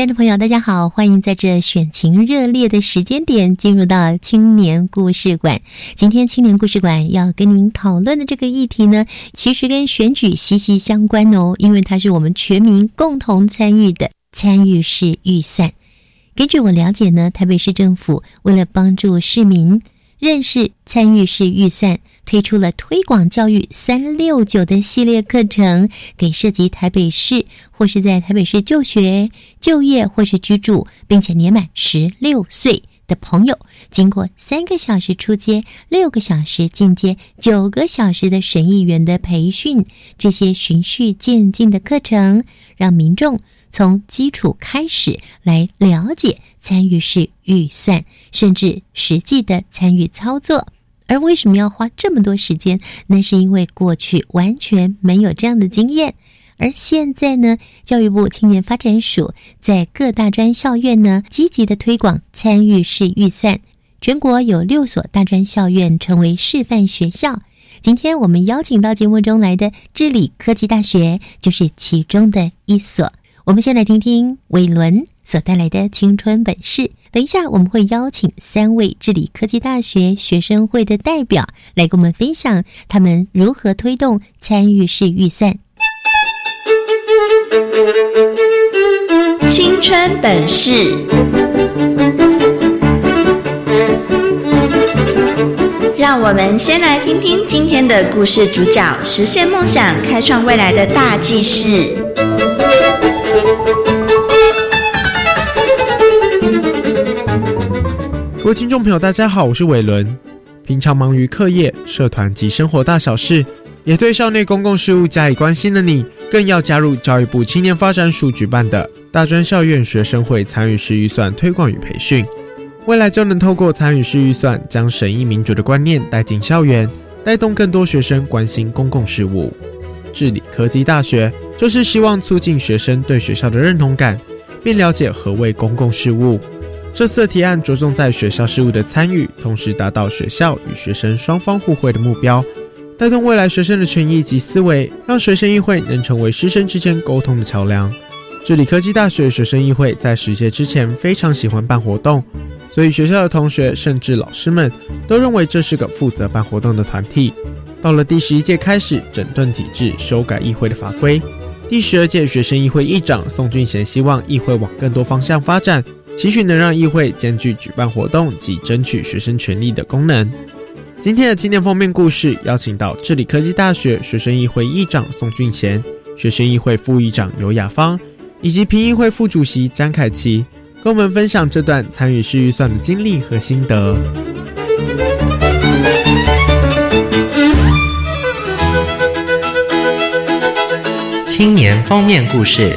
亲爱的朋友，大家好，欢迎在这选情热烈的时间点进入到青年故事馆。今天青年故事馆要跟您讨论的这个议题呢，其实跟选举息息相关哦，因为它是我们全民共同参与的参与式预算。根据我了解呢，台北市政府为了帮助市民认识参与式预算。推出了推广教育三六九的系列课程，给涉及台北市或是在台北市就学、就业或是居住，并且年满十六岁的朋友，经过三个小时出街、六个小时进阶、九个小时的审议员的培训，这些循序渐进的课程，让民众从基础开始来了解参与式预算，甚至实际的参与操作。而为什么要花这么多时间？那是因为过去完全没有这样的经验，而现在呢，教育部青年发展署在各大专校院呢，积极的推广参与式预算，全国有六所大专校院成为示范学校。今天我们邀请到节目中来的智理科技大学就是其中的一所。我们先来听听伟伦所带来的青春本事。等一下，我们会邀请三位智理科技大学学生会的代表来跟我们分享他们如何推动参与式预算。青春本事，让我们先来听听今天的故事主角实现梦想、开创未来的大技师。各位听众朋友，大家好，我是伟伦。平常忙于课业、社团及生活大小事，也对校内公共事务加以关心的你，更要加入教育部青年发展署举办的大专校院学生会参与式预算推广与培训。未来就能透过参与式预算，将审议民主的观念带进校园，带动更多学生关心公共事务。治理科技大学就是希望促进学生对学校的认同感，并了解何谓公共事务。这次提案着重在学校事务的参与，同时达到学校与学生双方互惠的目标，带动未来学生的权益及思维，让学生议会能成为师生之间沟通的桥梁。智理科技大学学生议会在十届之前非常喜欢办活动，所以学校的同学甚至老师们都认为这是个负责办活动的团体。到了第十一届开始整顿体制，修改议会的法规。第十二届学生议会议长宋俊贤希望议会往更多方向发展。期许能让议会兼具举办活动及争取学生权利的功能。今天的青年封面故事邀请到智理科技大学学生议会议长宋俊贤、学生议会副议长尤雅芳以及评议会副主席张凯琪，跟我们分享这段参与式预算的经历和心得。青年封面故事。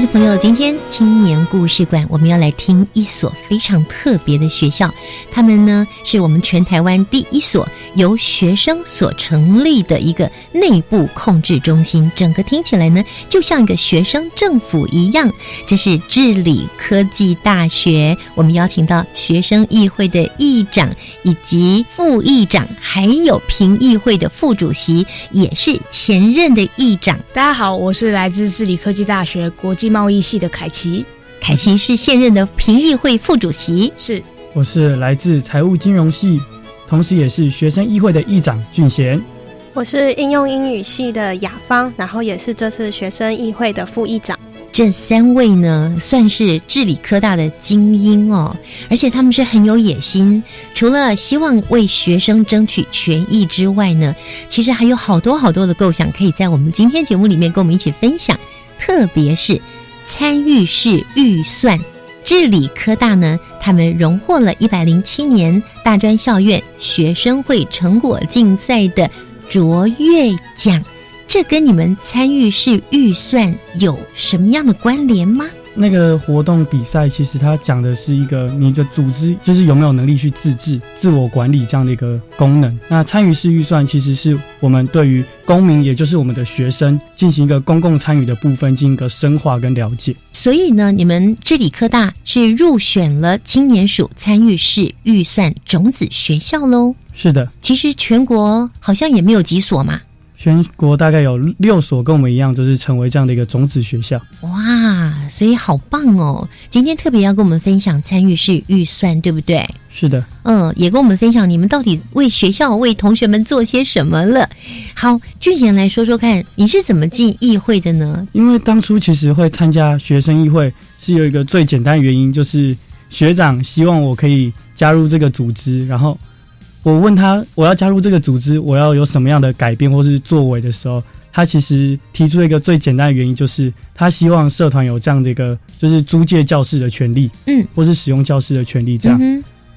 的朋友，今天青年故事馆我们要来听一所非常特别的学校，他们呢是我们全台湾第一所由学生所成立的一个内部控制中心，整个听起来呢就像一个学生政府一样。这是治理科技大学，我们邀请到学生议会的议长以及副议长，还有评议会的副主席，也是前任的议长。大家好，我是来自治理科技大学国际贸易系的凯奇。凯奇是现任的评议会副主席，是我是来自财务金融系，同时也是学生议会的议长俊贤。我是应用英语系的雅芳，然后也是这次学生议会的副议长。这三位呢，算是治理科大的精英哦，而且他们是很有野心。除了希望为学生争取权益之外呢，其实还有好多好多的构想，可以在我们今天节目里面跟我们一起分享。特别是参与式预算，治理科大呢，他们荣获了一百零七年大专校院学生会成果竞赛的卓越奖。这跟你们参与式预算有什么样的关联吗？那个活动比赛其实它讲的是一个你的组织就是有没有能力去自治、自我管理这样的一个功能。那参与式预算其实是我们对于公民，也就是我们的学生进行一个公共参与的部分进行一个深化跟了解。所以呢，你们治理科大是入选了青年署参与式预算种子学校喽？是的，其实全国好像也没有几所嘛。全国大概有六所跟我们一样，就是成为这样的一个种子学校。哇，所以好棒哦！今天特别要跟我们分享参与式预算，对不对？是的，嗯，也跟我们分享你们到底为学校、为同学们做些什么了。好，俊贤来说说看，你是怎么进议会的呢？因为当初其实会参加学生议会，是有一个最简单原因，就是学长希望我可以加入这个组织，然后。我问他，我要加入这个组织，我要有什么样的改变或是作为的时候，他其实提出一个最简单的原因，就是他希望社团有这样的一个，就是租借教室的权利，嗯，或是使用教室的权利。这样，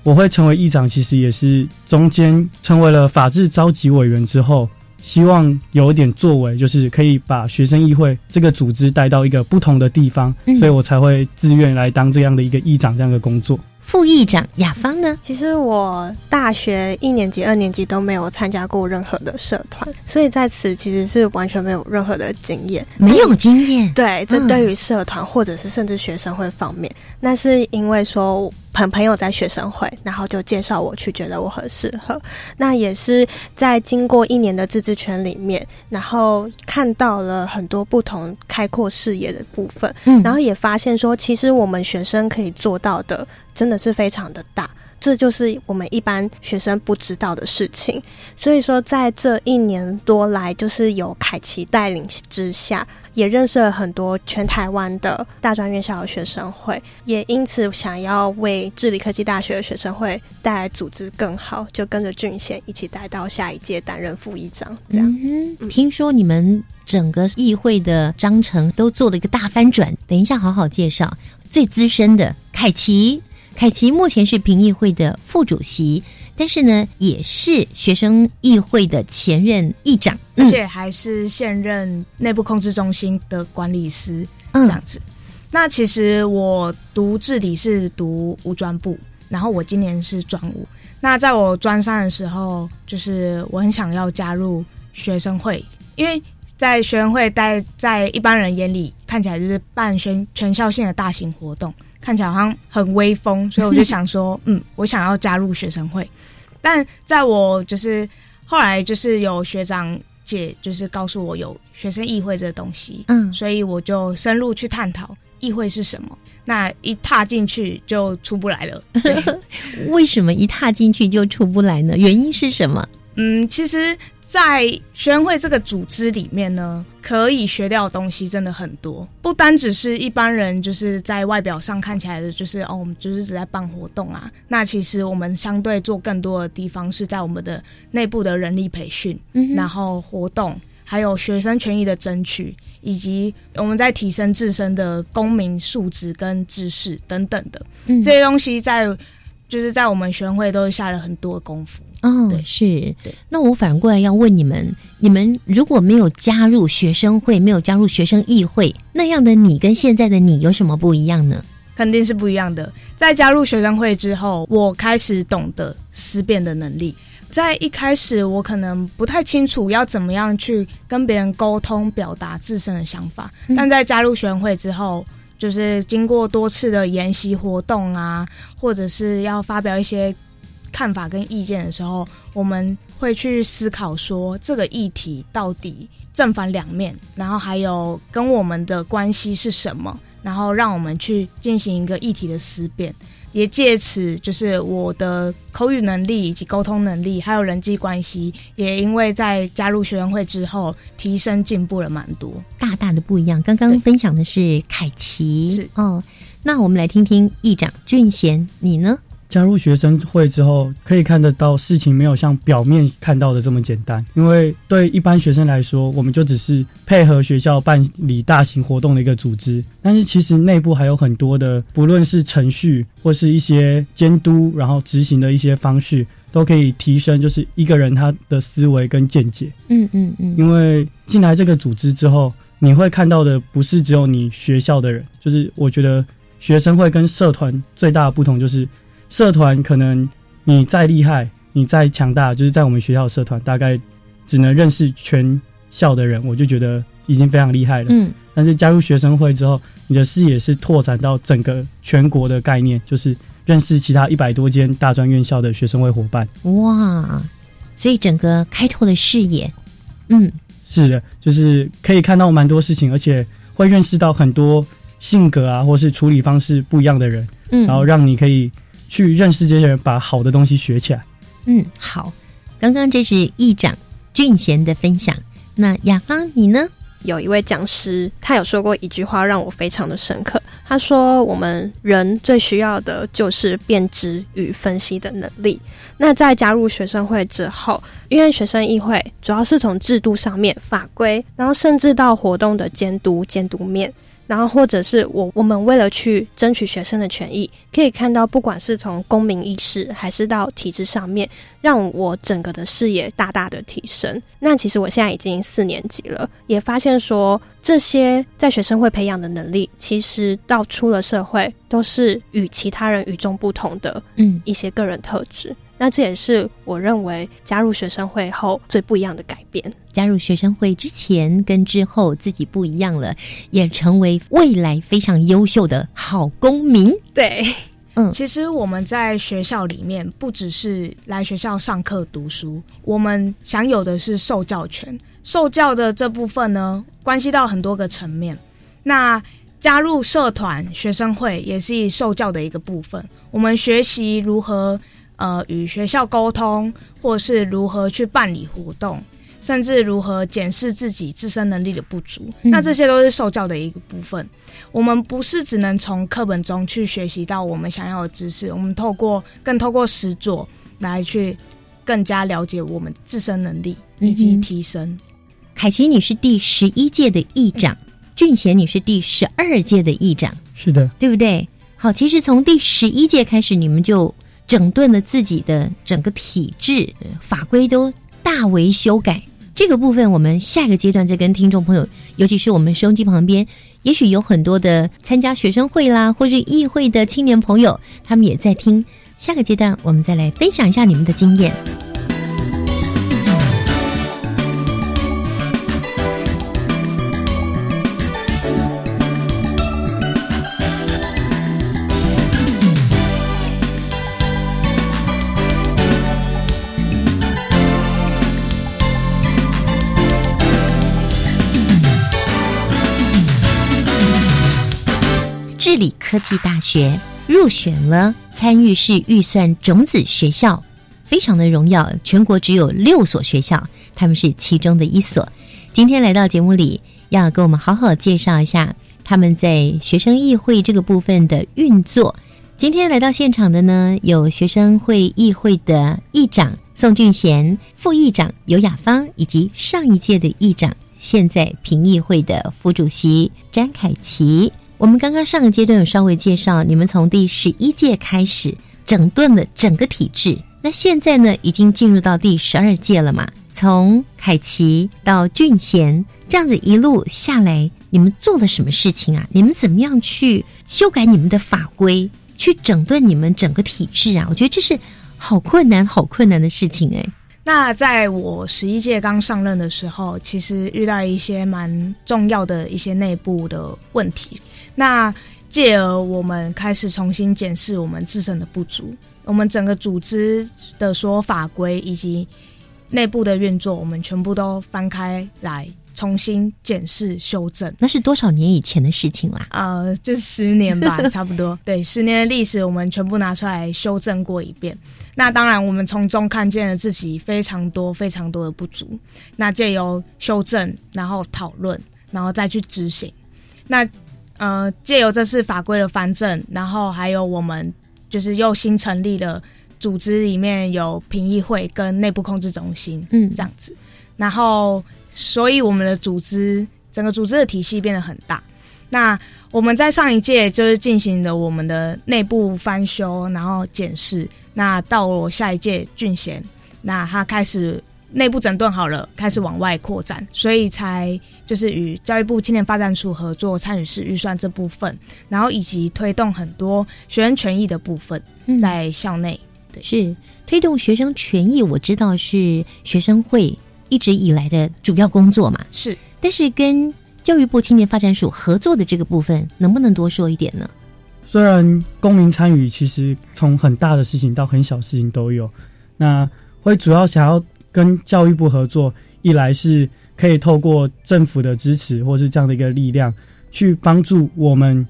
我会成为议长，其实也是中间成为了法制召集委员之后，希望有一点作为，就是可以把学生议会这个组织带到一个不同的地方，所以我才会自愿来当这样的一个议长这样的工作。副议长雅芳呢？其实我大学一年级、二年级都没有参加过任何的社团，所以在此其实是完全没有任何的经验，没有经验。对，这对于社团或者是甚至学生会方面，那是因为说。朋朋友在学生会，然后就介绍我去，觉得我很适合。那也是在经过一年的自治圈里面，然后看到了很多不同开阔视野的部分，嗯，然后也发现说，其实我们学生可以做到的，真的是非常的大。这就是我们一般学生不知道的事情，所以说在这一年多来，就是由凯奇带领之下，也认识了很多全台湾的大专院校的学生会，也因此想要为治理科技大学的学生会带来组织更好，就跟着俊贤一起带到下一届担任副议长。这样，听说你们整个议会的章程都做了一个大翻转，等一下好好介绍最资深的凯奇。凯奇目前是评议会的副主席，但是呢，也是学生议会的前任议长，而且还是现任内部控制中心的管理师这样子。那其实我读治理是读五专部，然后我今年是专五。那在我专三的时候，就是我很想要加入学生会，因为在学生会待在一般人眼里看起来就是办全全校性的大型活动。看起来好像很威风，所以我就想说，嗯，我想要加入学生会。但在我就是后来就是有学长姐就是告诉我有学生议会这个东西，嗯，所以我就深入去探讨议会是什么。那一踏进去就出不来了。为什么一踏进去就出不来呢？原因是什么？嗯，其实。在学生会这个组织里面呢，可以学到的东西真的很多，不单只是一般人就是在外表上看起来的，就是哦，我们就是只在办活动啊。那其实我们相对做更多的地方是在我们的内部的人力培训，然后活动，还有学生权益的争取，以及我们在提升自身的公民素质跟知识等等的这些东西，在就是在我们学生会都下了很多功夫。哦，对是。对，那我反过来要问你们：你们如果没有加入学生会，没有加入学生议会，那样的你跟现在的你有什么不一样呢？肯定是不一样的。在加入学生会之后，我开始懂得思辨的能力。在一开始，我可能不太清楚要怎么样去跟别人沟通、表达自身的想法。但在加入学生会之后，就是经过多次的研习活动啊，或者是要发表一些看法跟意见的时候，我们会去思考说这个议题到底正反两面，然后还有跟我们的关系是什么。然后让我们去进行一个议题的思辨，也借此就是我的口语能力以及沟通能力，还有人际关系，也因为在加入学生会之后提升进步了蛮多，大大的不一样。刚刚分享的是凯奇，是哦，那我们来听听议长俊贤，你呢？加入学生会之后，可以看得到事情没有像表面看到的这么简单。因为对一般学生来说，我们就只是配合学校办理大型活动的一个组织，但是其实内部还有很多的，不论是程序或是一些监督，然后执行的一些方式，都可以提升就是一个人他的思维跟见解。嗯嗯嗯。因为进来这个组织之后，你会看到的不是只有你学校的人，就是我觉得学生会跟社团最大的不同就是。社团可能你再厉害，你再强大，就是在我们学校社团，大概只能认识全校的人，我就觉得已经非常厉害了。嗯，但是加入学生会之后，你的视野是拓展到整个全国的概念，就是认识其他一百多间大专院校的学生会伙伴。哇，所以整个开拓的视野，嗯，是的，就是可以看到蛮多事情，而且会认识到很多性格啊，或是处理方式不一样的人，嗯，然后让你可以。去认识这些人，把好的东西学起来。嗯，好。刚刚这是议长俊贤的分享。那雅芳，你呢？有一位讲师，他有说过一句话，让我非常的深刻。他说：“我们人最需要的就是辨知与分析的能力。”那在加入学生会之后，因为学生议会主要是从制度上面、法规，然后甚至到活动的监督、监督面。然后，或者是我我们为了去争取学生的权益，可以看到，不管是从公民意识，还是到体制上面，让我整个的视野大大的提升。那其实我现在已经四年级了，也发现说，这些在学生会培养的能力，其实到出了社会，都是与其他人与众不同的，嗯，一些个人特质。那这也是我认为加入学生会后最不一样的改变。加入学生会之前跟之后自己不一样了，也成为未来非常优秀的好公民。对，嗯，其实我们在学校里面不只是来学校上课读书，我们享有的是受教权。受教的这部分呢，关系到很多个层面。那加入社团、学生会也是受教的一个部分。我们学习如何。呃，与学校沟通，或是如何去办理活动，甚至如何检视自己自身能力的不足，那这些都是受教的一个部分。我们不是只能从课本中去学习到我们想要的知识，我们透过更透过实作来去更加了解我们自身能力以及提升。凯奇，你是第十一届的议长，俊贤，你是第十二届的议长，是的，对不对？好，其实从第十一届开始，你们就。整顿了自己的整个体制，法规都大为修改。这个部分，我们下一个阶段再跟听众朋友，尤其是我们收音机旁边，也许有很多的参加学生会啦，或是议会的青年朋友，他们也在听。下个阶段，我们再来分享一下你们的经验。治理科技大学入选了参与式预算种子学校，非常的荣耀。全国只有六所学校，他们是其中的一所。今天来到节目里，要跟我们好好介绍一下他们在学生议会这个部分的运作。今天来到现场的呢，有学生会议会的议长宋俊贤、副议长尤雅芳，以及上一届的议长，现在评议会的副主席詹凯琪。我们刚刚上个阶段有稍微介绍，你们从第十一届开始整顿了整个体制，那现在呢，已经进入到第十二届了嘛？从凯奇到俊贤，这样子一路下来，你们做了什么事情啊？你们怎么样去修改你们的法规，去整顿你们整个体制啊？我觉得这是好困难、好困难的事情哎。那在我十一届刚上任的时候，其实遇到一些蛮重要的一些内部的问题，那借而我们开始重新检视我们自身的不足，我们整个组织的所有法规以及内部的运作，我们全部都翻开来重新检视修正。那是多少年以前的事情啦？呃，就十年吧，差不多。对，十年的历史，我们全部拿出来修正过一遍。那当然，我们从中看见了自己非常多、非常多的不足。那借由修正，然后讨论，然后再去执行。那呃，借由这次法规的翻正，然后还有我们就是又新成立了组织，里面有评议会跟内部控制中心，嗯，这样子。然后，所以我们的组织整个组织的体系变得很大。那我们在上一届就是进行了我们的内部翻修，然后检视。那到我下一届俊贤，那他开始内部整顿好了，开始往外扩展，所以才就是与教育部青年发展署合作参与式预算这部分，然后以及推动很多学生权益的部分在校内。对，是推动学生权益，我知道是学生会一直以来的主要工作嘛。是，但是跟教育部青年发展署合作的这个部分，能不能多说一点呢？虽然公民参与其实从很大的事情到很小事情都有，那会主要想要跟教育部合作，一来是可以透过政府的支持或是这样的一个力量，去帮助我们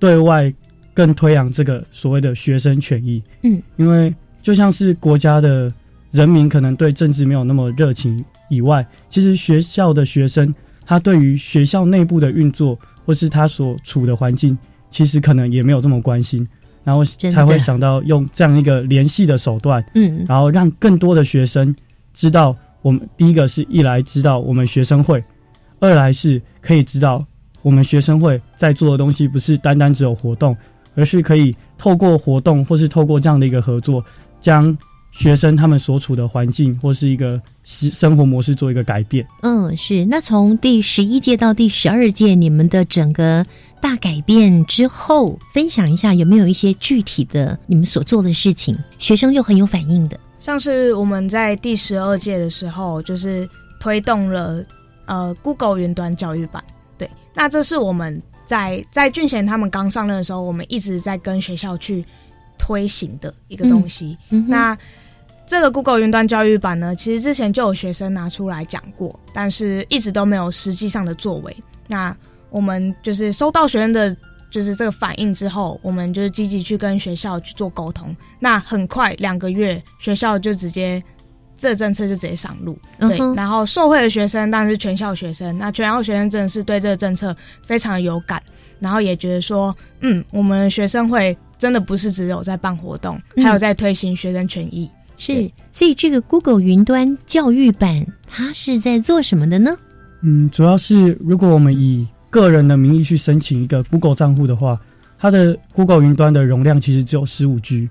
对外更推扬这个所谓的学生权益。嗯，因为就像是国家的人民可能对政治没有那么热情以外，其实学校的学生他对于学校内部的运作或是他所处的环境。其实可能也没有这么关心，然后才会想到用这样一个联系的手段，嗯，然后让更多的学生知道，我们第一个是一来知道我们学生会，二来是可以知道我们学生会在做的东西不是单单只有活动，而是可以透过活动或是透过这样的一个合作，将学生他们所处的环境或是一个生生活模式做一个改变。嗯，是。那从第十一届到第十二届，你们的整个。大改变之后，分享一下有没有一些具体的你们所做的事情，学生又很有反应的。像是我们在第十二届的时候，就是推动了呃 Google 云端教育版。对，那这是我们在在俊贤他们刚上任的时候，我们一直在跟学校去推行的一个东西。那这个 Google 云端教育版呢，其实之前就有学生拿出来讲过，但是一直都没有实际上的作为。那我们就是收到学生的，就是这个反应之后，我们就是积极去跟学校去做沟通。那很快两个月，学校就直接这政策就直接上路。对，然后受惠的学生当然是全校学生。那全校学生真的是对这个政策非常有感，然后也觉得说，嗯，我们学生会真的不是只有在办活动，还有在推行学生权益。是，所以这个 Google 云端教育版它是在做什么的呢？嗯，主要是如果我们以个人的名义去申请一个 Google 账户的话，它的 Google 云端的容量其实只有十五 G。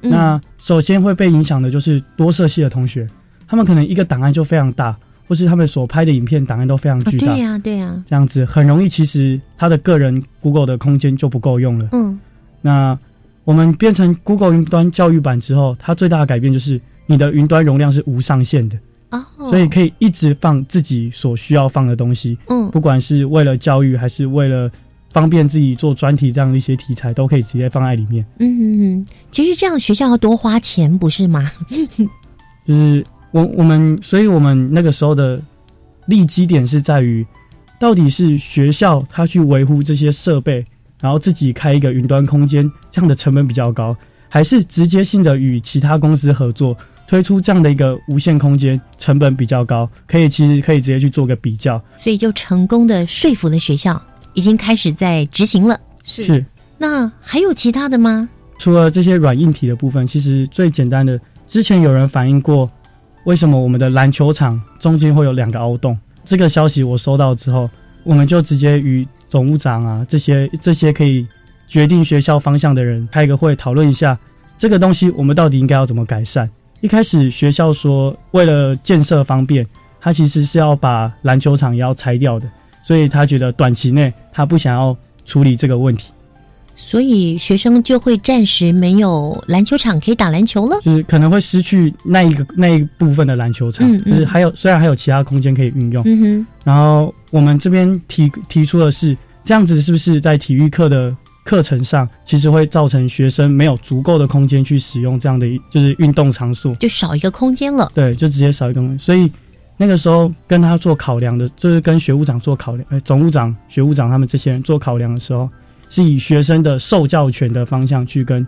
那首先会被影响的就是多色系的同学，他们可能一个档案就非常大，或是他们所拍的影片档案都非常巨大。对呀，对呀，这样子很容易，其实他的个人 Google 的空间就不够用了。嗯，那我们变成 Google 云端教育版之后，它最大的改变就是你的云端容量是无上限的。哦，所以可以一直放自己所需要放的东西，嗯，不管是为了教育还是为了方便自己做专题这样的一些题材，都可以直接放在里面。嗯，其实这样学校要多花钱，不是吗？就是我我们，所以我们那个时候的立基点是在于，到底是学校他去维护这些设备，然后自己开一个云端空间，这样的成本比较高，还是直接性的与其他公司合作？推出这样的一个无限空间，成本比较高，可以其实可以直接去做个比较，所以就成功的说服了学校，已经开始在执行了。是，那还有其他的吗？除了这些软硬体的部分，其实最简单的，之前有人反映过，为什么我们的篮球场中间会有两个凹洞？这个消息我收到之后，我们就直接与总务长啊这些 这些可以决定学校方向的人开个会讨论一下。这个东西我们到底应该要怎么改善？一开始学校说，为了建设方便，他其实是要把篮球场也要拆掉的，所以他觉得短期内他不想要处理这个问题。所以学生就会暂时没有篮球场可以打篮球了，就是可能会失去那一个那一部分的篮球场，嗯嗯。就是还有虽然还有其他空间可以运用，嗯哼，然后我们这边提提出的是这样子，是不是在体育课的课程上，其实会造成学生没有足够的空间去使用这样的一就是运动场所，就少一个空间了。对，就直接少一个空间。所以那个时候跟他做考量的，就是跟学务长做考量，哎，总务长、学务长他们这些人做考量的时候，是以学生的受教权的方向去跟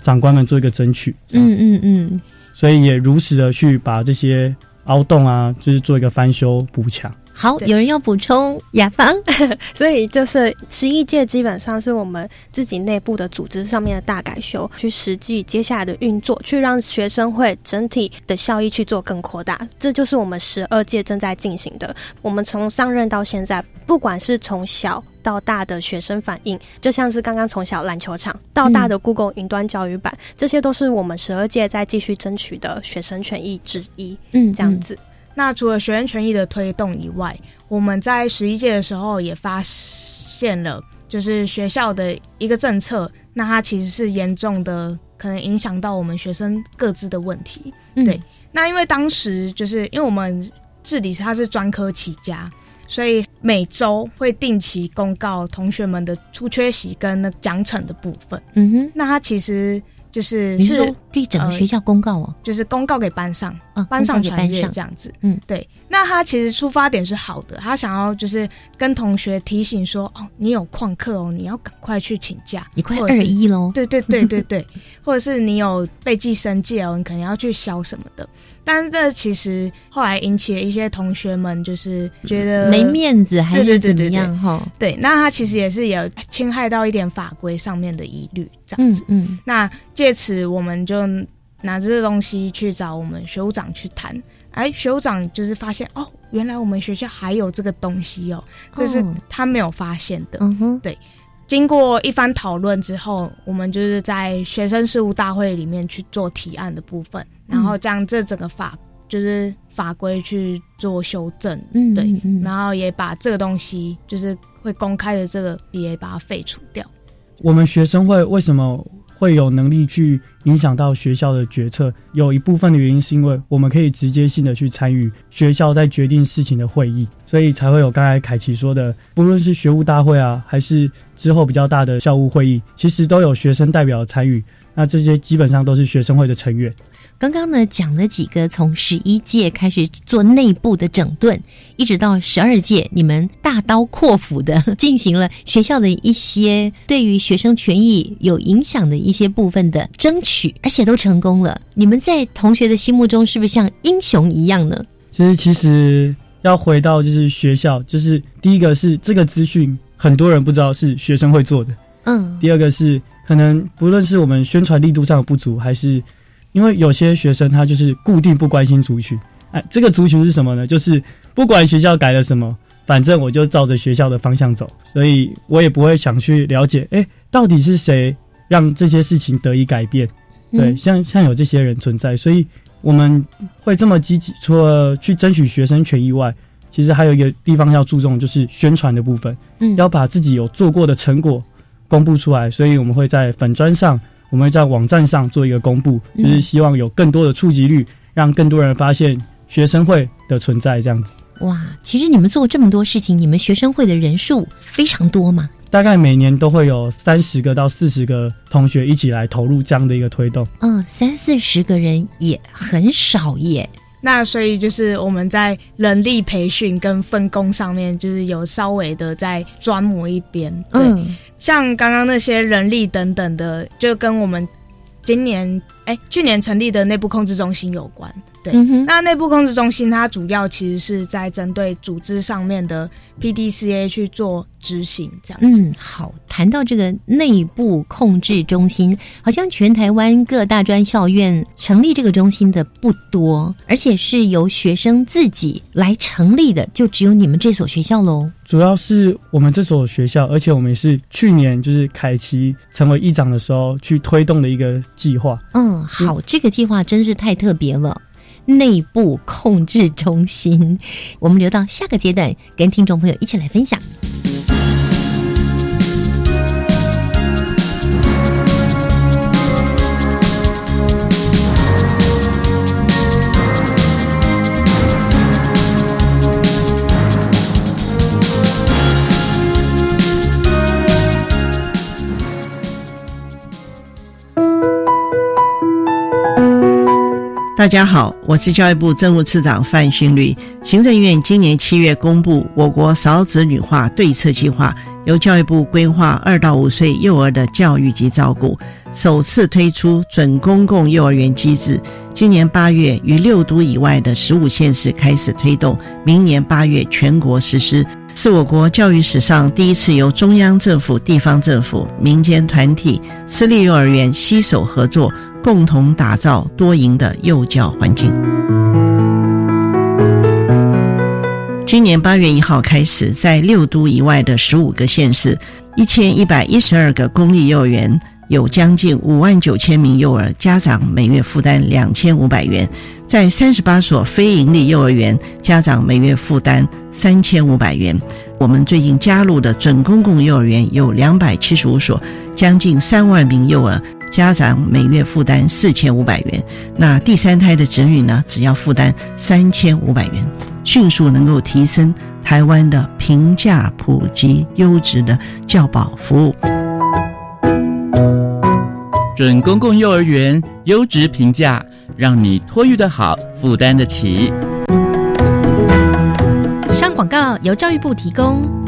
长官们做一个争取。嗯嗯嗯，所以也如实的去把这些凹洞啊，就是做一个翻修补强。好，有人要补充雅芳，所以就是十一届基本上是我们自己内部的组织上面的大改修，去实际接下来的运作，去让学生会整体的效益去做更扩大。这就是我们十二届正在进行的。我们从上任到现在，不管是从小到大的学生反应，就像是刚刚从小篮球场到大的 Google 云端教育版，这些都是我们十二届在继续争取的学生权益之一。嗯，这样子。那除了学生权益的推动以外，我们在十一届的时候也发现了，就是学校的一个政策，那它其实是严重的可能影响到我们学生各自的问题。嗯对，那因为当时就是因为我们治理它是专科起家，所以每周会定期公告同学们的出缺席跟那奖惩的部分。嗯哼，那它其实就是你是说对整个学校公告哦？就是公告给班上，啊，班上传阅这样子。嗯，对。那他其实出发点是好的，他想要就是跟同学提醒说，哦，你有旷课哦，你要赶快去请假，你快二一喽。对对对对对，或者是你有被记生戒哦，你可能要去消什么的。但是这其实后来引起了一些同学们就是觉得没面子还对是怎么样哈？对，那他其实也是有侵害到一点法规上面的疑虑，这样子。嗯那借此我们就拿这个东西去找我们学务长去谈。哎，学务长就是发现哦，原来我们学校还有这个东西哦，这是哦他没有发现的。嗯哼，对。经过一番讨论之后，我们就是在学生事务大会里面去做提案的部分，然后将这整个法就是法规去做修正，嗯对嗯嗯，然后也把这个东西就是会公开的这个也把它废除掉。我们学生会为什么会有能力去影响到学校的决策？有一部分的原因是因为我们可以直接性的去参与学校在决定事情的会议，所以才会有刚才凯奇说的，不论是学务大会啊，还是之后比较大的校务会议，其实都有学生代表参与。那这些基本上都是学生会的成员。刚刚呢讲了几个从十一届开始做内部的整顿，一直到十二届，你们大刀阔斧的进行了学校的一些对于学生权益有影响的一些部分的争取，而且都成功了。你们在同学的心目中是不是像英雄一样呢？其实，其实要回到就是学校，就是第一个是这个资讯很多人不知道是学生会做的，嗯，第二个是可能不论是我们宣传力度上的不足，还是因为有些学生他就是固定不关心族群，哎，这个族群是什么呢？就是不管学校改了什么，反正我就照着学校的方向走，所以我也不会想去了解，哎，到底是谁让这些事情得以改变？对，嗯像像有这些人存在，所以我们会这么积极，除了去争取学生权益外，其实还有一个地方要注重，就是宣传的部分，嗯要把自己有做过的成果公布出来，所以我们会在粉砖上，我们会在网站上做一个公布，嗯就是希望有更多的触及率，让更多人发现学生会的存在，这样子。哇，其实你们做这么多事情，你们学生会的人数非常多嘛？大概每年都会有三十个到四十个同学一起来投入这样的一个推动。嗯，三四十个人也很少耶。那所以就是我们在人力培训跟分工上面，就是有稍微的在专磨一边。对，嗯像刚刚那些人力等等的，就跟我们今年哎，去年成立的内部控制中心有关。对，那内部控制中心它主要其实是在针对组织上面的 PDCA 去做执行，这样子。嗯，好，谈到这个内部控制中心，好像全台湾各大专校院成立这个中心的不多，而且是由学生自己来成立的，就只有你们这所学校喽。主要是我们这所学校，而且我们也是去年就是凯奇成为议长的时候去推动的一个计划。嗯，好，这个计划真是太特别了。内部控制中心，我们留到下个阶段跟听众朋友一起来分享。大家好，我是教育部政务次长范训律。行政院今年七月公布我国少子女化对策计划，由教育部规划二到五岁幼儿的教育及照顾，首次推出准公共幼儿园机制。今年八月于六都以外的十五县市开始推动，明年八月全国实施，是我国教育史上第一次由中央政府、地方政府、民间团体、私立幼儿园携手合作。共同打造多赢的幼教环境。今年八月一号开始，在六都以外的十五个县市，一千一百一十二个公立幼儿园，有将近五万九千名幼儿家长每月负担两千五百元；在三十八所非营利幼儿园，家长每月负担三千五百元。我们最近加入的准公共幼儿园有两百七十五所，将近三万名幼儿。家长每月负担四千五百元，那第三胎的子女呢，只要负担三千五百元，迅速能够提升台湾的平价、普及、优质的教保服务。准公共幼儿园优质评价，让你托育的好，负担得起。以上广告由教育部提供。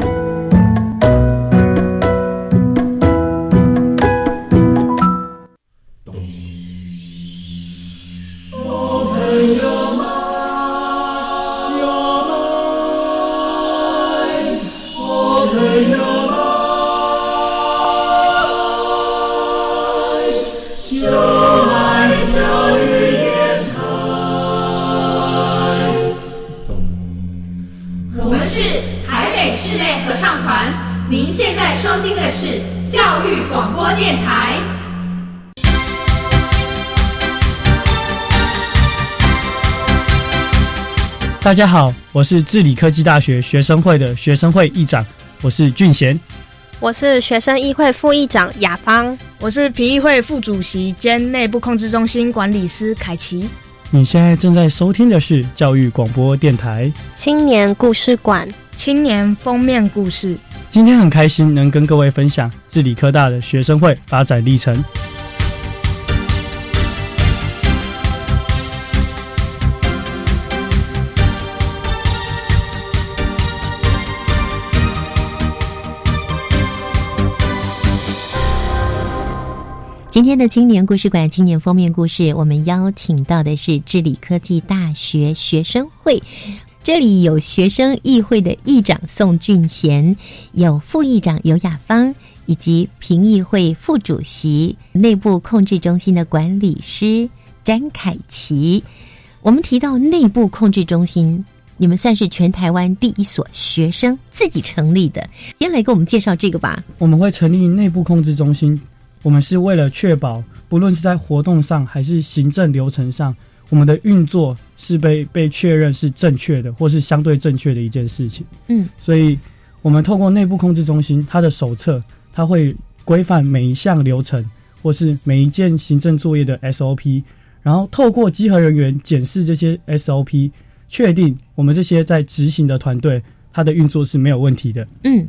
大家好，我是治理科技大学学生会的学生会议长，我是俊贤。我是学生议会副议长雅芳，我是评议会副主席兼内部控制中心管理师凯奇。你现在正在收听的是教育广播电台青年故事馆青年封面故事。今天很开心能跟各位分享治理科大的学生会发展历程。今天的青年故事馆青年封面故事，我们邀请到的是智理科技大学学生会。这里有学生议会的议长宋俊贤，有副议长尤雅芳，以及评议会副主席、内部控制中心的管理师詹凯琪。我们提到内部控制中心，你们算是全台湾第一所学生自己成立的，先来给我们介绍这个吧。我们会成立内部控制中心。我们是为了确保，不论是在活动上还是行政流程上，我们的运作是被被确认是正确的，或是相对正确的一件事情。嗯，所以我们透过内部控制中心，它的手册，它会规范每一项流程，或是每一件行政作业的 SOP，然后透过稽核人员检视这些 SOP，确定我们这些在执行的团队，它的运作是没有问题的。嗯，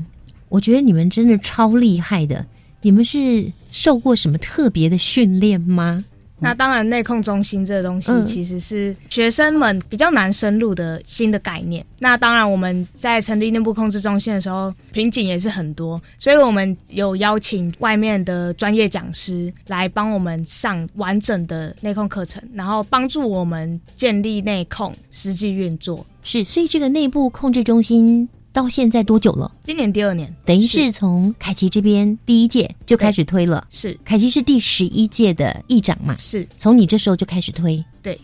我觉得你们真的超厉害的。你们是受过什么特别的训练吗？那当然，内控中心这个东西嗯其实是学生们比较难深入的新的概念。那当然，我们在成立内部控制中心的时候，瓶颈也是很多，所以我们有邀请外面的专业讲师来帮我们上完整的内控课程，然后帮助我们建立内控实际运作。是，所以这个内部控制中心到现在多久了？今年第二年，等于是从凯奇这边第一届就开始推了。是凯奇是第十一届的议长嘛？是，从你这时候就开始推。对。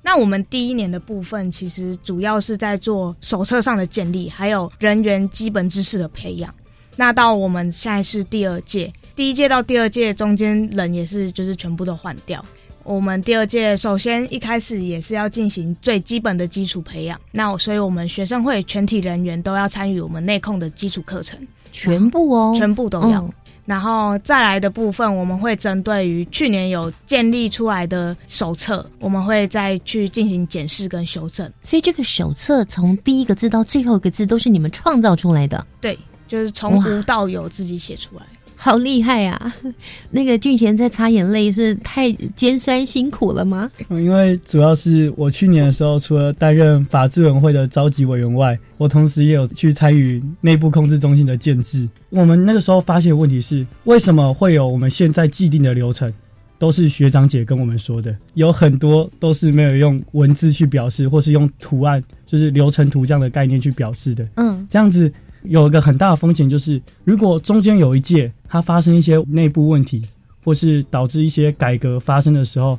那我们第一年的部分，其实主要是在做手册上的建立，还有人员基本知识的培养。那到我们现在是第二届，第一届到第二届中间人也是就是全部都换掉。我们第二届首先一开始也是要进行最基本的基础培养，那所以我们学生会全体人员都要参与我们内控的基础课程，全部哦，全部都要。嗯然后再来的部分，我们会针对于去年有建立出来的手册，我们会再去进行检视跟修正。所以这个手册从第一个字到最后一个字都是你们创造出来的，对，就是从无到有自己写出来。好厉害啊！那个俊贤在擦眼泪是太尖酸辛苦了吗？嗯因为主要是我去年的时候，除了担任法制委员会的召集委员外，我同时也有去参与内部控制中心的建制。我们那个时候发现的问题是，为什么会有我们现在既定的流程，都是学长姐跟我们说的，有很多都是没有用文字去表示，或是用图案，就是流程图这样的概念去表示的。嗯，这样子有一个很大的风险，就是如果中间有一届它发生一些内部问题，或是导致一些改革发生的时候，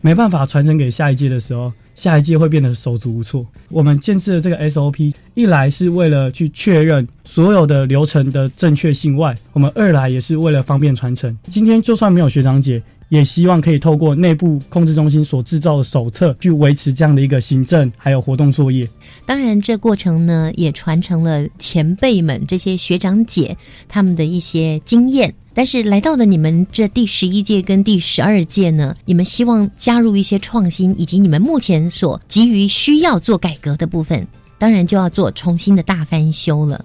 没办法传承给下一届的时候，下一届会变得手足无措。我们建制的这个 SOP，一来是为了去确认所有的流程的正确性外，我们二来也是为了方便传承。今天就算没有学长姐。也希望可以透过内部控制中心所制造的手册，去维持这样的一个行政还有活动作业。当然，这过程呢也传承了前辈们这些学长姐他们的一些经验。但是来到了你们这第十一届跟第十二届呢，你们希望加入一些创新，以及你们目前所急于需要做改革的部分，当然就要做重新的大翻修了。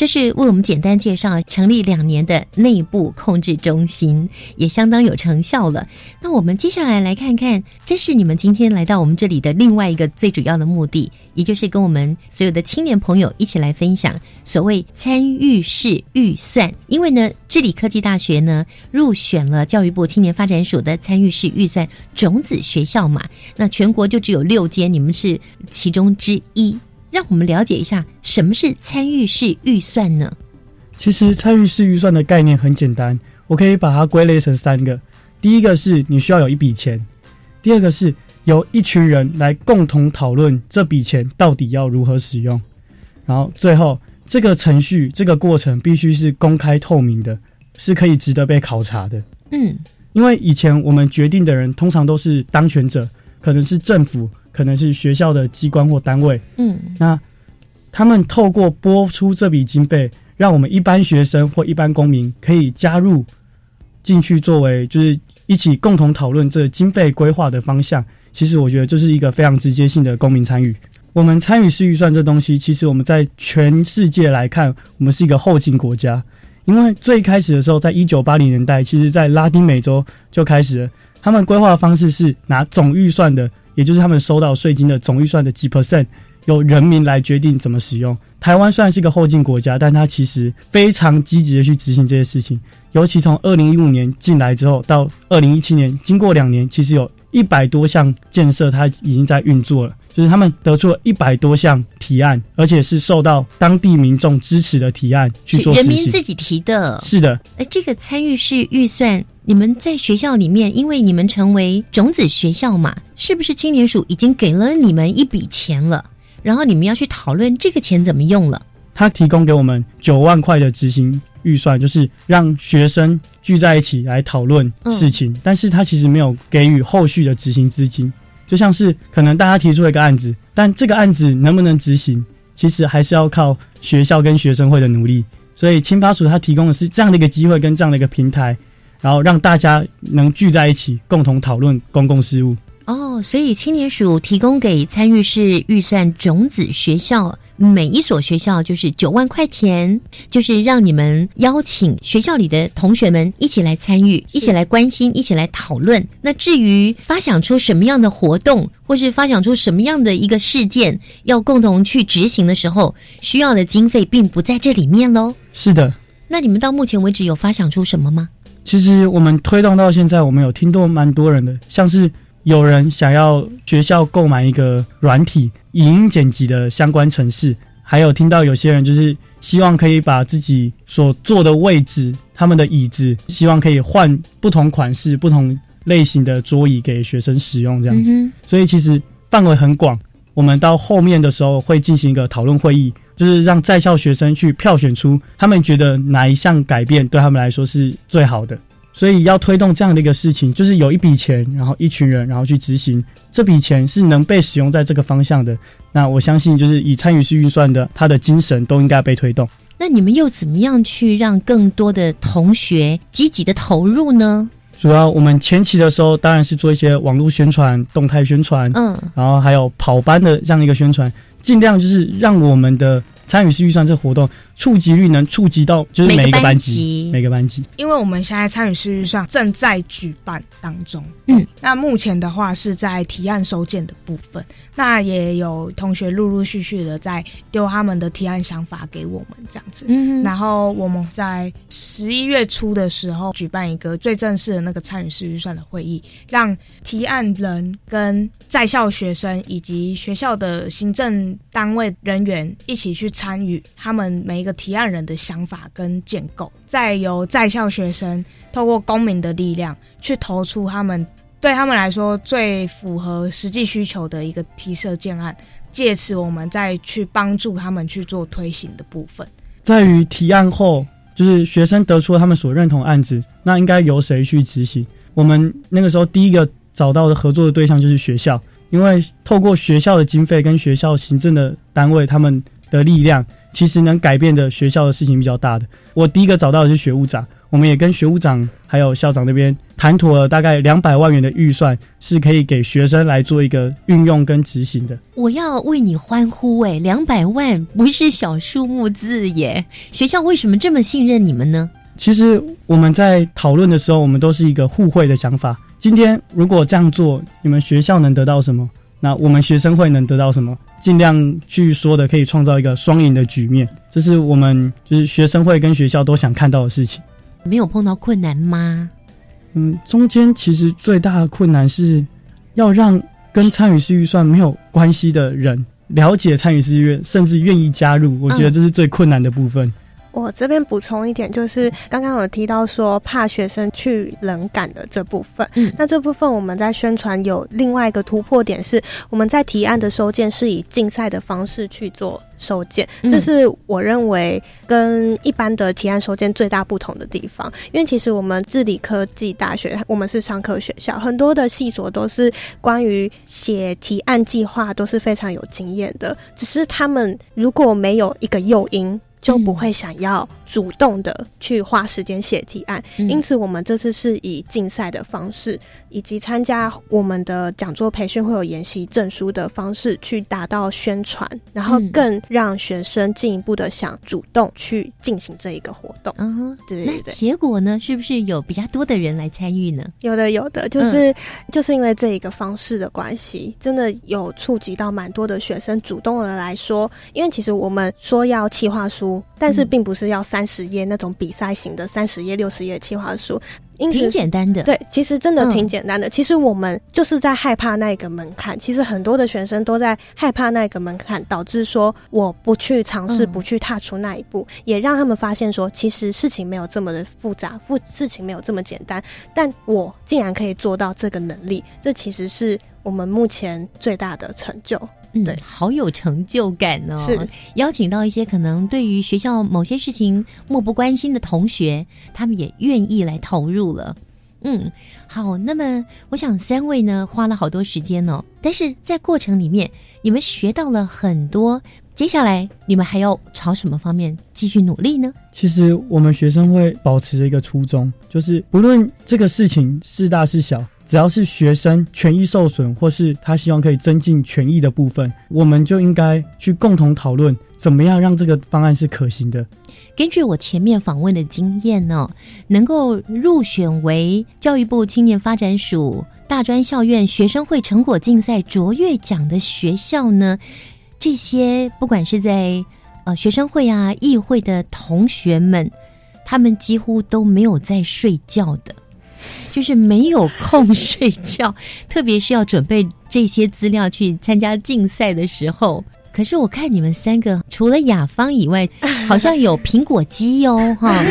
这是为我们简单介绍成立两年的内部控制中心，也相当有成效了。那我们接下来来看看，这是你们今天来到我们这里的另外一个最主要的目的，也就是跟我们所有的青年朋友一起来分享所谓参与式预算。因为呢，治理科技大学呢入选了教育部青年发展署的参与式预算种子学校嘛，那全国就只有六间，你们是其中之一。让我们了解一下什么是参与式预算呢？其实参与式预算的概念很简单，我可以把它归类成三个。第一个是你需要有一笔钱，第二个是由一群人来共同讨论这笔钱到底要如何使用，然后最后这个程序这个过程必须是公开透明的，是可以值得被考察的。嗯，因为以前我们决定的人通常都是当权者，可能是政府。可能是学校的机关或单位，嗯，那他们透过拨出这笔经费，让我们一般学生或一般公民可以加入进去，作为就是一起共同讨论这经费规划的方向。其实我觉得这是一个非常直接性的公民参与。我们参与式预算这东西，其实我们在全世界来看，我们是一个后进国家，因为最开始的时候，在一九八零年代，其实在拉丁美洲就开始了，他们规划的方式是拿总预算的。也就是他们收到税金的总预算的几 percent，由人民来决定怎么使用。台湾虽然是一个后进国家，但它其实非常积极的去执行这些事情。尤其从二零一五年进来之后，到二零一七年，经过两年，其实有一百多项建设，它已经在运作了。就是他们得出了一百多项提案，而且是受到当地民众支持的提案去做人民自己提的。是的，哎，这个参与式预算，你们在学校里面，因为你们成为种子学校嘛，是不是青年署已经给了你们一笔钱了？然后你们要去讨论这个钱怎么用了？他提供给我们九万块的执行预算，就是让学生聚在一起来讨论事情，嗯、但是他其实没有给予后续的执行资金。就像是可能大家提出一个案子，但这个案子能不能执行，其实还是要靠学校跟学生会的努力。所以青发署它提供的是这样的一个机会跟这样的一个平台，然后让大家能聚在一起，共同讨论公共事务。哦，所以青年署提供给参与式预算种子学校每一所学校就是九万块钱，就是让你们邀请学校里的同学们一起来参与，一起来关心，一起来讨论。那至于发想出什么样的活动，或是发想出什么样的一个事件，要共同去执行的时候，需要的经费并不在这里面喽。是的。那你们到目前为止有发想出什么吗？其实我们推动到现在，我们有听到蛮多人的，像是。有人想要学校购买一个软体影音剪辑的相关程式，还有听到有些人就是希望可以把自己所坐的位置、他们的椅子，希望可以换不同款式、不同类型的桌椅给学生使用，这样子。所以其实范围很广。我们到后面的时候会进行一个讨论会议，就是让在校学生去票选出他们觉得哪一项改变对他们来说是最好的。所以要推动这样的一个事情，就是有一笔钱，然后一群人，然后去执行。这笔钱是能被使用在这个方向的。那我相信，就是以参与式预算的，他的精神都应该被推动。那你们又怎么样去让更多的同学积极的投入呢？主要我们前期的时候，当然是做一些网络宣传、动态宣传，嗯，然后还有跑班的这样一个宣传，尽量就是让我们的。参与式预算这活动触及率能触及到就是每一个班级，每个班级。因为我们现在参与式预算正在举办当中，嗯，那目前的话是在提案收件的部分，那也有同学陆陆续续的在丢他们的提案想法给我们这样子，嗯，然后我们在十一月初的时候举办一个最正式的那个参与式预算的会议，让提案人跟在校学生以及学校的行政单位人员一起去。参与他们每一个提案人的想法跟建构，再由在校学生透过公民的力量去投出他们对他们来说最符合实际需求的一个提设建案，借此我们再去帮助他们去做推行的部分。在于提案后，就是学生得出了他们所认同案子，那应该由谁去执行？我们那个时候第一个找到的合作的对象就是学校，因为透过学校的经费跟学校行政的单位，他们。的力量其实能改变的学校的事情比较大的。我第一个找到的是学务长，我们也跟学务长还有校长那边谈妥了，大概两百万元的预算是可以给学生来做一个运用跟执行的。我要为你欢呼哎，两百万不是小数目字耶！学校为什么这么信任你们呢？其实我们在讨论的时候，我们都是一个互惠的想法。今天如果这样做，你们学校能得到什么？那我们学生会能得到什么？尽量去说的，可以创造一个双赢的局面，这是我们就是学生会跟学校都想看到的事情。没有碰到困难吗？嗯，中间其实最大的困难是要让跟参与式预算没有关系的人了解参与式预算，甚至愿意加入。我觉得这是最困难的部分。我这边补充一点，就是刚刚有提到说怕学生去冷感的这部分。嗯，那这部分我们在宣传有另外一个突破点是，我们在提案的收件是以竞赛的方式去做收件，这是我认为跟一般的提案收件最大不同的地方。因为其实我们治理科技大学，我们是商科学校，很多的系所都是关于写提案计划都是非常有经验的，只是他们如果没有一个诱因。就不会想要主动的去花时间写提案，因此我们这次是以竞赛的方式，以及参加我们的讲座培训会有研习证书的方式去达到宣传，然后更让学生进一步的想主动去进行这一个活动。嗯，对对对。那结果呢？是不是有比较多的人来参与呢？有的，有的，就是就是因为这一个方式的关系，真的有触及到蛮多的学生主动的来说，因为其实我们说要企划书。但是并不是要三十页那种比赛型的三十页、六十页企划书，挺简单的。对，其实真的挺简单的。其实我们就是在害怕那个门槛。其实很多的学生都在害怕那个门槛，导致说我不去尝试，不去踏出那一步，也让他们发现说，其实事情没有这么的复杂，复事情没有这么简单。但我竟然可以做到这个能力，这其实是我们目前最大的成就。嗯，好有成就感哦！是邀请到一些可能对于学校某些事情漠不关心的同学，他们也愿意来投入了。嗯，好，那么我想三位呢花了好多时间哦，但是在过程里面你们学到了很多，接下来你们还要朝什么方面继续努力呢？其实我们学生会保持着一个初衷，就是不论这个事情是大是小。只要是学生权益受损，或是他希望可以增进权益的部分，我们就应该去共同讨论，怎么样让这个方案是可行的。根据我前面访问的经验呢，能够入选为教育部青年发展署大专校院学生会成果竞赛卓越奖的学校呢，这些不管是在呃学生会啊、议会的同学们，他们几乎都没有在睡觉的，就是没有空睡觉，特别是要准备这些资料去参加竞赛的时候。可是我看你们三个，除了雅芳以外，好像有苹果肌哦，哈！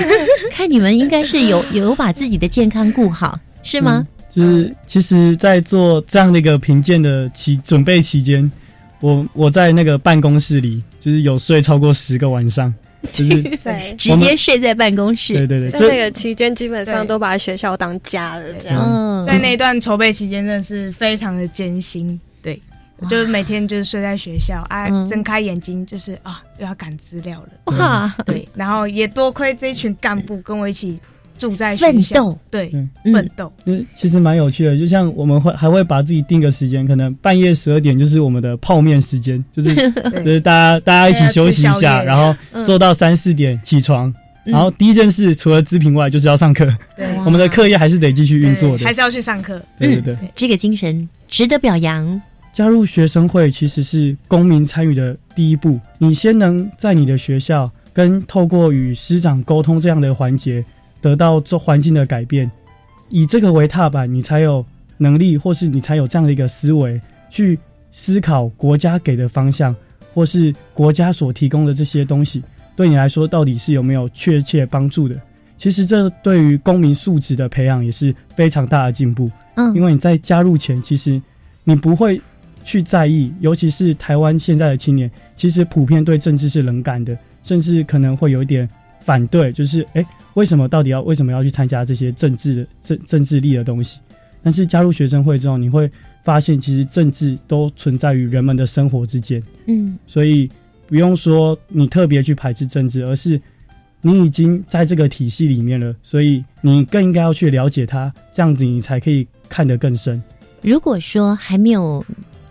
看你们应该是有有把自己的健康顾好，是吗？就是其实，在做这样的一个评鉴的期准备期间，我我在那个办公室里，就是有睡超过十个晚上，就是对，直接睡在办公室。对对对，在那个期间，基本上都把学校当家了，这样。在那段筹备期间，真的是非常的艰辛。对。就是每天就是睡在学校啊，睁开眼睛就是啊，又要赶资料了。哇，对，然后也多亏这一群干部跟我一起住在奋斗，对，奋斗。嗯，其实蛮有趣的，就像我们会还会把自己定个时间，可能半夜十二点就是我们的泡面时间，就是 就是大家大家一起休息一下，然后做到三四点起床，然后第一件事除了资评外就是要上课。对，我们的课业还是得继续运作的，还是要去上课。对对对，这个精神值得表扬。加入学生会其实是公民参与的第一步。你先能在你的学校跟透过与师长沟通这样的环节，得到这环境的改变，以这个为踏板，你才有能力，或是你才有这样的一个思维去思考国家给的方向，或是国家所提供的这些东西，对你来说到底是有没有确切帮助的？其实这对于公民素质的培养也是非常大的进步。嗯，因为你在加入前，其实你不会。去在意，尤其是台湾现在的青年，其实普遍对政治是冷感的，甚至可能会有一点反对，就是哎，为什么到底要为什么要去参加这些政治的政政治力的东西？但是加入学生会之后，你会发现，其实政治都存在于人们的生活之间。嗯，所以不用说你特别去排斥政治，而是你已经在这个体系里面了，所以你更应该要去了解它，这样子你才可以看得更深。如果说还没有。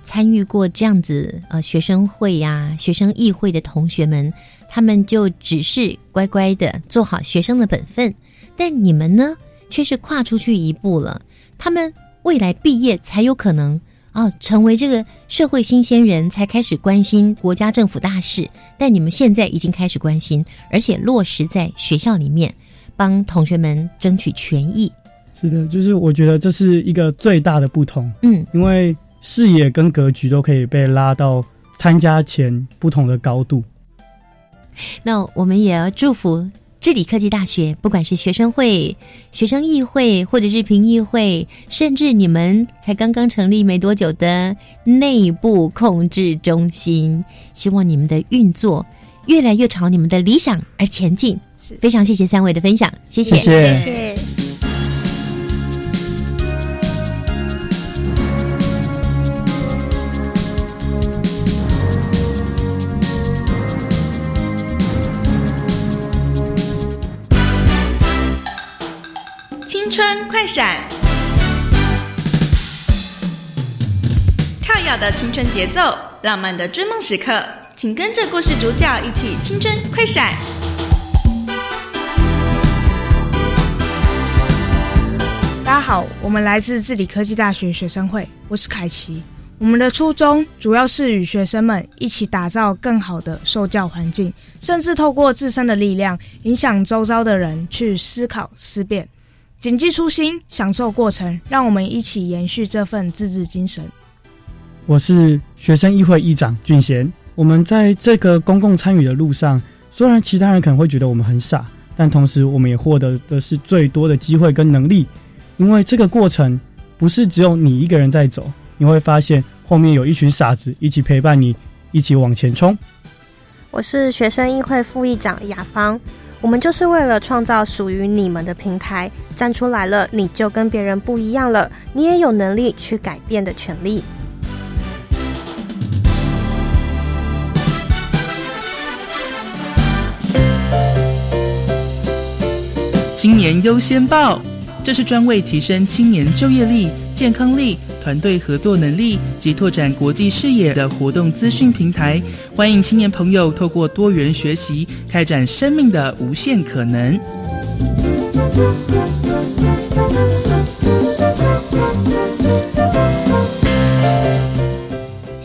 参与过这样子呃学生会呀、学生议会的同学们，他们就只是乖乖的做好学生的本分，但你们呢，却是跨出去一步了。他们未来毕业才有可能啊，成为这个社会新鲜人，才开始关心国家政府大事。但你们现在已经开始关心，而且落实在学校里面，帮同学们争取权益。是的，就是我觉得这是一个最大的不同。嗯，因为。视野跟格局都可以被拉到参加前不同的高度。那我们也要祝福治理科技大学，不管是学生会、学生议会，或者是评议会，甚至你们才刚刚成立没多久的内部控制中心，希望你们的运作越来越朝你们的理想而前进。非常谢谢三位的分享，谢谢，谢谢。春快闪，跳跃的青春节奏，浪漫的追梦时刻，请跟着故事主角一起青春快闪。大家好，我们来自治理科技大学学生会，我是凯奇。我们的初衷主要是与学生们一起打造更好的受教环境，甚至透过自身的力量，影响周遭的人去思考思辨。谨记初心，享受过程，让我们一起延续这份自治精神。我是学生议会议长俊贤。我们在这个公共参与的路上，虽然其他人可能会觉得我们很傻，但同时我们也获得的是最多的机会跟能力。因为这个过程不是只有你一个人在走，你会发现后面有一群傻子一起陪伴你，一起往前冲。我是学生议会副议长雅芳。我们就是为了创造属于你们的平台，站出来了，你就跟别人不一样了，你也有能力去改变的权利。青年优先报，这是专为提升青年就业力。健康力、团队合作能力及拓展国际视野的活动资讯平台，欢迎青年朋友透过多元学习，开展生命的无限可能。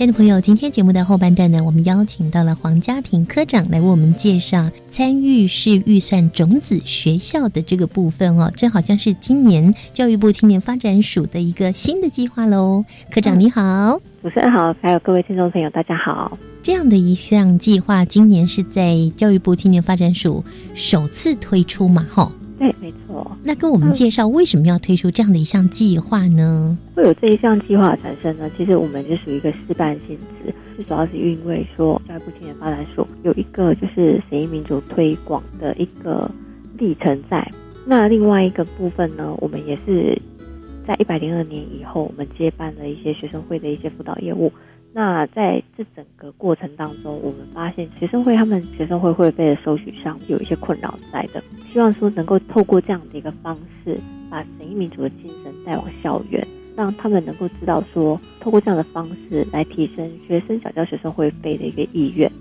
亲爱的朋友，今天节目的后半段呢，我们邀请到了黄家庭科长来为我们介绍参与式预算种子学校的这个部分哦。这好像是今年教育部青年发展署的一个新的计划喽。科长你好，主持人好，还有各位听众朋友，大家好。这样的一项计划，今年是在教育部青年发展署首次推出嘛？吼。对，没错。那跟我们介绍为什么要推出这样的一项计划呢？会有这一项计划产生呢？其实我们就属于一个示范性质，最主要是因为说教育部青年发展署有一个就是审议民主推广的一个历程在。那另外一个部分呢，我们也是在一百零二年以后，我们接办了一些学生会的一些辅导业务。那在这整个过程当中，我们发现学生会他们学生会会费的收取上有一些困扰在的，希望说能够透过这样的一个方式，把审议民主的精神带往校园，让他们能够知道说，透过这样的方式来提升学生缴交学生会费的一个意愿。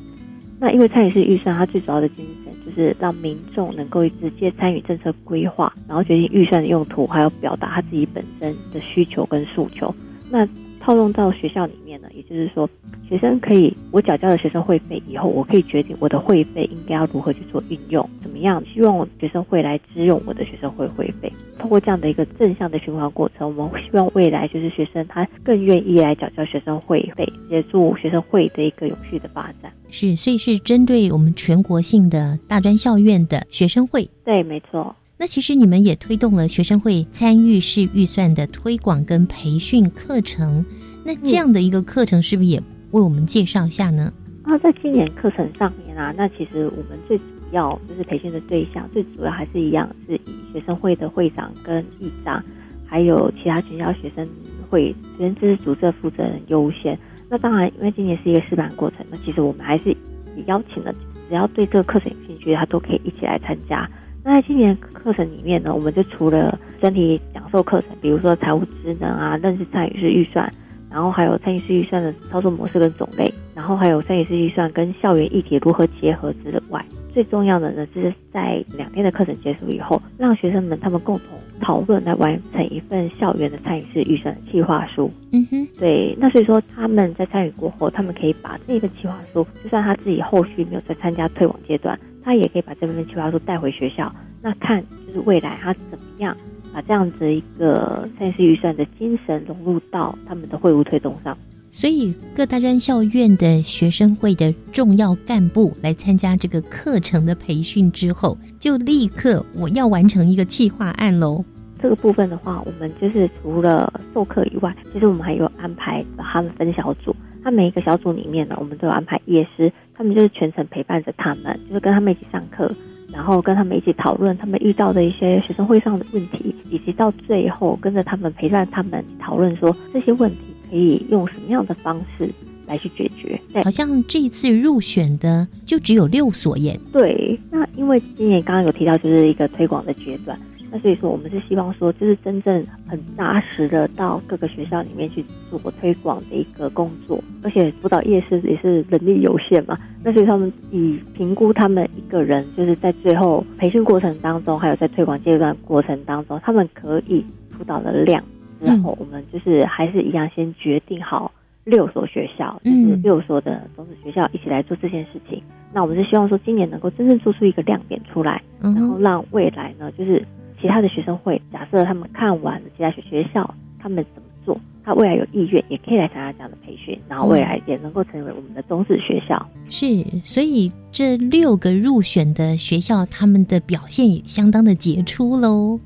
那因为参与式预算，它最主要的精神就是让民众能够直接参与政策规划，然后决定预算的用途，还有表达他自己本身的需求跟诉求。那套用到学校里面呢，也就是说，学生可以我缴交了学生会费以后，我可以决定我的会费应该要如何去做运用，怎么样希望学生会来支用我的学生会会费。通过这样的一个正向的循环过程，我们希望未来就是学生他更愿意来缴交学生会费，协助学生会的一个永续的发展。是，所以是针对我们全国性的大专校院的学生会。对，没错。那其实你们也推动了学生会参与式预算的推广跟培训课程，那这样的一个课程是不是也为我们介绍一下呢？啊，在今年课程上面啊，那其实我们最主要就是培训的对象，最主要还是一样是以学生会的会长跟议长，还有其他全校学生会学生支持组织负责人优先。那当然，因为今年是一个试办过程，那其实我们还是也邀请了，只要对这个课程有兴趣，他都可以一起来参加。那在今年课程里面呢，我们就除了专题讲授课程，比如说财务职能啊、认识参与式预算，然后还有参与式预算的操作模式跟种类，然后还有参与式预算跟校园议题如何结合之外，最重要的呢，就是在两天的课程结束以后，让学生们他们共同讨论来完成一份校园的参与式预算计划书。嗯哼，对，那所以说他们在参与过后，他们可以把这份计划书，就算他自己后续没有再参加推广阶段。他也可以把这份计划书带回学校，那看就是未来他怎么样把这样子一个赛事预算的精神融入到他们的会务推动上。所以各大专校院的学生会的重要干部来参加这个课程的培训之后，就立刻我要完成一个计划案喽。这个部分的话，我们就是除了授课以外，其实我们还有安排把他们分小组。他每一个小组里面呢，我们都有安排夜师，他们就是全程陪伴着他们，就是跟他们一起上课，然后跟他们一起讨论他们遇到的一些学生会上的问题，以及到最后跟着他们陪伴他们讨论说这些问题可以用什么样的方式来去解决。对好像这一次入选的就只有六所耶。对，那因为今年刚刚有提到就是一个推广的阶段。那所以说，我们是希望说，就是真正很扎实的到各个学校里面去做推广的一个工作，而且辅导业师也是人力有限嘛，那所以他们以评估他们一个人，就是在最后培训过程当中，还有在推广阶段过程当中，他们可以辅导的量之后，我们就是还是一样先决定好六所学校，就是六所的种子学校一起来做这件事情。那我们是希望说，今年能够真正做出一个亮点出来，然后让未来呢，就是。其他的学生会，假设他们看完了其他学学校，他们怎么做，他未来有意愿也可以来参加这样的培训，然后未来也能够成为我们的中式学校。是，所以这六个入选的学校，他们的表现也相当的杰出喽。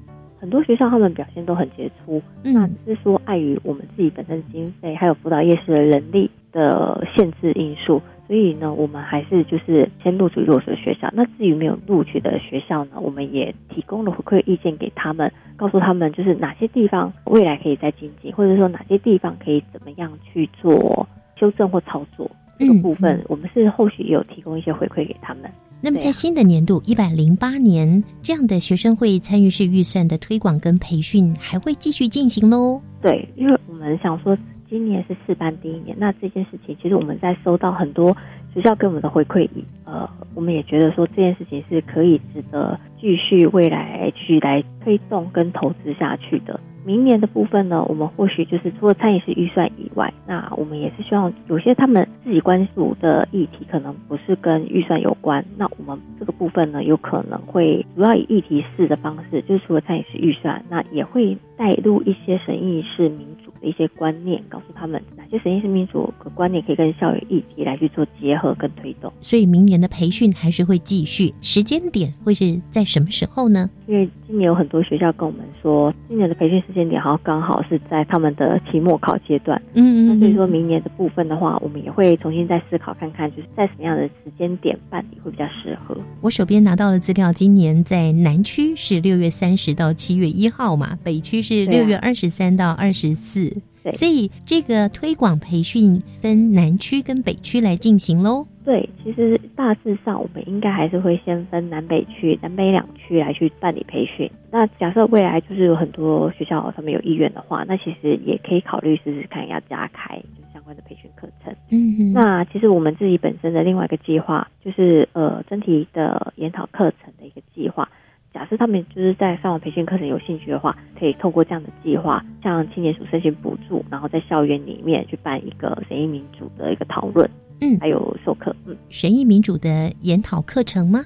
很多学校他们表现都很杰出，那只是说碍于我们自己本身经费，还有辅导业师的人力的限制因素。所以呢，我们还是就是先录取弱势的学校。那至于没有录取的学校呢，我们也提供了回馈意见给他们，告诉他们就是哪些地方未来可以再精进，或者说哪些地方可以怎么样去做修正或操作。这个部分，我们是后续也有提供一些回馈给他们。那么在新的年度一百零八年，这样的学生会参与式预算的推广跟培训还会继续进行喽。对，因为我们想说，今年是四班第一年，那这件事情其实我们在收到很多学校给我们的回馈，呃，我们也觉得说这件事情是可以值得继续未来去来推动跟投资下去的。明年的部分呢，我们或许就是除了餐饮式预算以外，那我们也是希望有些他们自己关注的议题，可能不是跟预算有关。那我们这个部分呢，有可能会主要以议题式的方式，就是除了餐饮式预算，那也会带入一些审议式民主的一些观念，告诉他们哪些审议式民主的观念可以跟校园议题来去做结合跟推动。所以明年的培训还是会继续，时间点会是在什么时候呢？因为今年有很多学校跟我们说，今年的培训时间点好像刚好是在他们的期末考阶段。嗯那所以说明年的部分的话，我们也会重新再思考看看，就是在什么样的时间点办理会比较适合。我手边拿到的资料，今年在南区是六月三十到七月一号嘛，北区是六月二十三到二十四。对所以这个推广培训分南区跟北区来进行喽。对，其实大致上我们应该还是会先分南北区、南北两区来去办理培训。那假设未来就是有很多学校他们有意愿的话，那其实也可以考虑试试看要加开就是相关的培训课程。嗯那其实我们自己本身的另外一个计划，就是呃真题的研讨课程的一个计划。假设他们就是在上完培训课程有兴趣的话，可以透过这样的计划，向青年署申请补助，然后在校园里面去办一个审议民主的一个讨论，嗯，还有授课，嗯，审议民主的研讨课程吗？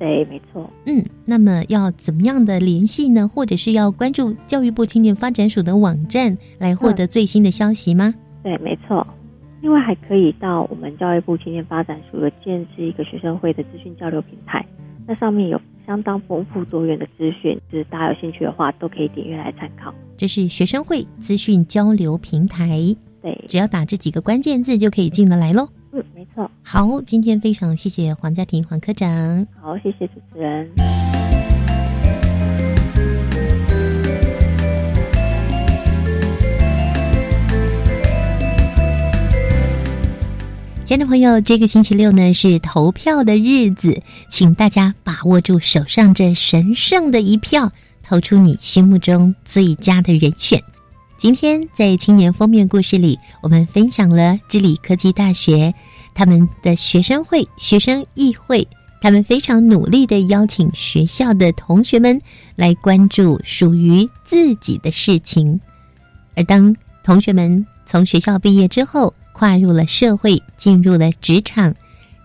对，没错。嗯，那么要怎么样的联系呢？或者是要关注教育部青年发展署的网站来获得最新的消息吗？对，没错。另外还可以到我们教育部青年发展署的建制一个学生会的资讯交流平台，那上面有相当丰富多元的资讯，就是大家有兴趣的话都可以点阅来参考。这是学生会资讯交流平台，对，只要打这几个关键字就可以进得来喽。嗯，没错。好，今天非常谢谢黄家庭黄科长。好，谢谢主持人。亲爱的朋友，这个星期六呢是投票的日子，请大家把握住手上这神圣的一票，投出你心目中最佳的人选。今天在青年封面故事里，我们分享了智理科技大学他们的学生会、学生议会，他们非常努力的邀请学校的同学们来关注属于自己的事情。而当同学们从学校毕业之后，跨入了社会，进入了职场，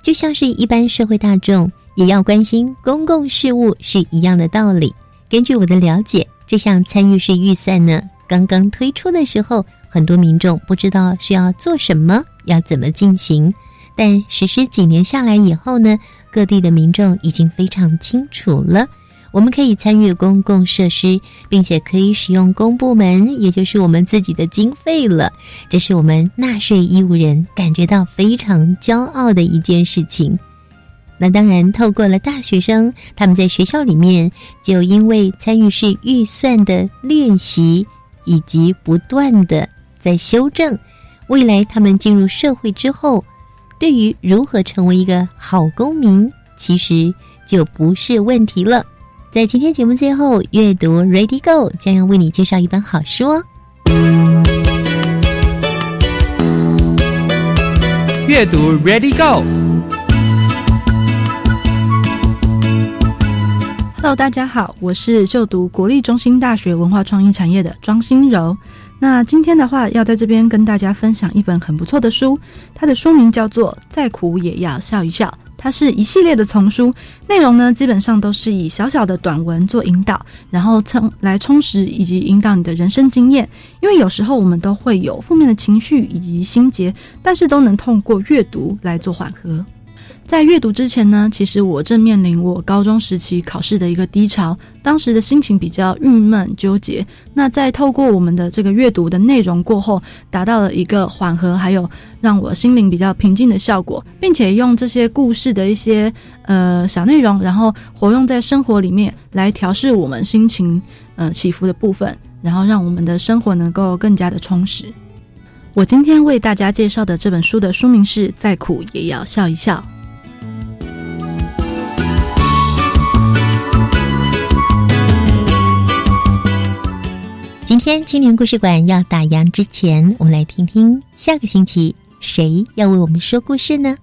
就像是一般社会大众也要关心公共事务是一样的道理。根据我的了解，这项参与式预算呢，刚刚推出的时候，很多民众不知道是要做什么，要怎么进行。但实施几年下来以后呢，各地的民众已经非常清楚了。我们可以参与公共设施，并且可以使用公部门，也就是我们自己的经费了。这是我们纳税义务人感觉到非常骄傲的一件事情。那当然，透过了大学生，他们在学校里面就因为参与式预算的练习，以及不断的在修正，未来他们进入社会之后，对于如何成为一个好公民，其实就不是问题了。在今天节目最后，阅读 Ready Go 将要为你介绍一本好书哦。阅读 Ready Go。Hello，大家好，我是就读国立中心大学文化创意产业的庄心柔。那今天的话，要在这边跟大家分享一本很不错的书，它的书名叫做《再苦也要笑一笑》。它是一系列的丛书，内容呢基本上都是以小小的短文做引导，然后充来充实以及引导你的人生经验。因为有时候我们都会有负面的情绪以及心结，但是都能通过阅读来做缓和。在阅读之前呢，其实我正面临我高中时期考试的一个低潮，当时的心情比较郁闷纠结。那在透过我们的这个阅读的内容过后，达到了一个缓和，还有让我心灵比较平静的效果，并且用这些故事的一些呃小内容，然后活用在生活里面来调试我们心情呃起伏的部分，然后让我们的生活能够更加的充实。我今天为大家介绍的这本书的书名是《再苦也要笑一笑》。天青年故事馆要打烊之前，我们来听听下个星期谁要为我们说故事呢？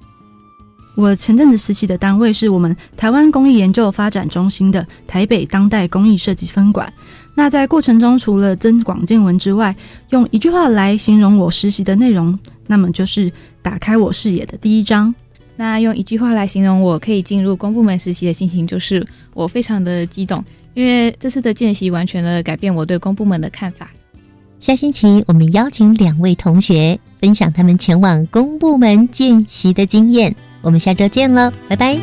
我前阵子实习的单位是我们台湾工艺研究发展中心的台北当代工艺设计分馆。那在过程中，除了增广见闻之外，用一句话来形容我实习的内容，那么就是打开我视野的第一章。那用一句话来形容我可以进入公部门实习的心情，就是我非常的激动，因为这次的见习完全的改变我对公部门的看法。下星期我们邀请两位同学分享他们前往公部门见习的经验。我们下周见了，拜拜。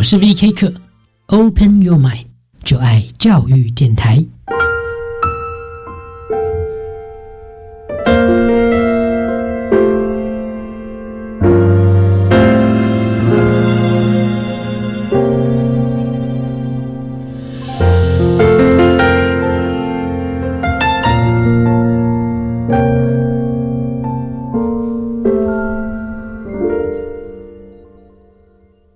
我是 V.K. 课，Open Your Mind，就爱教育电台。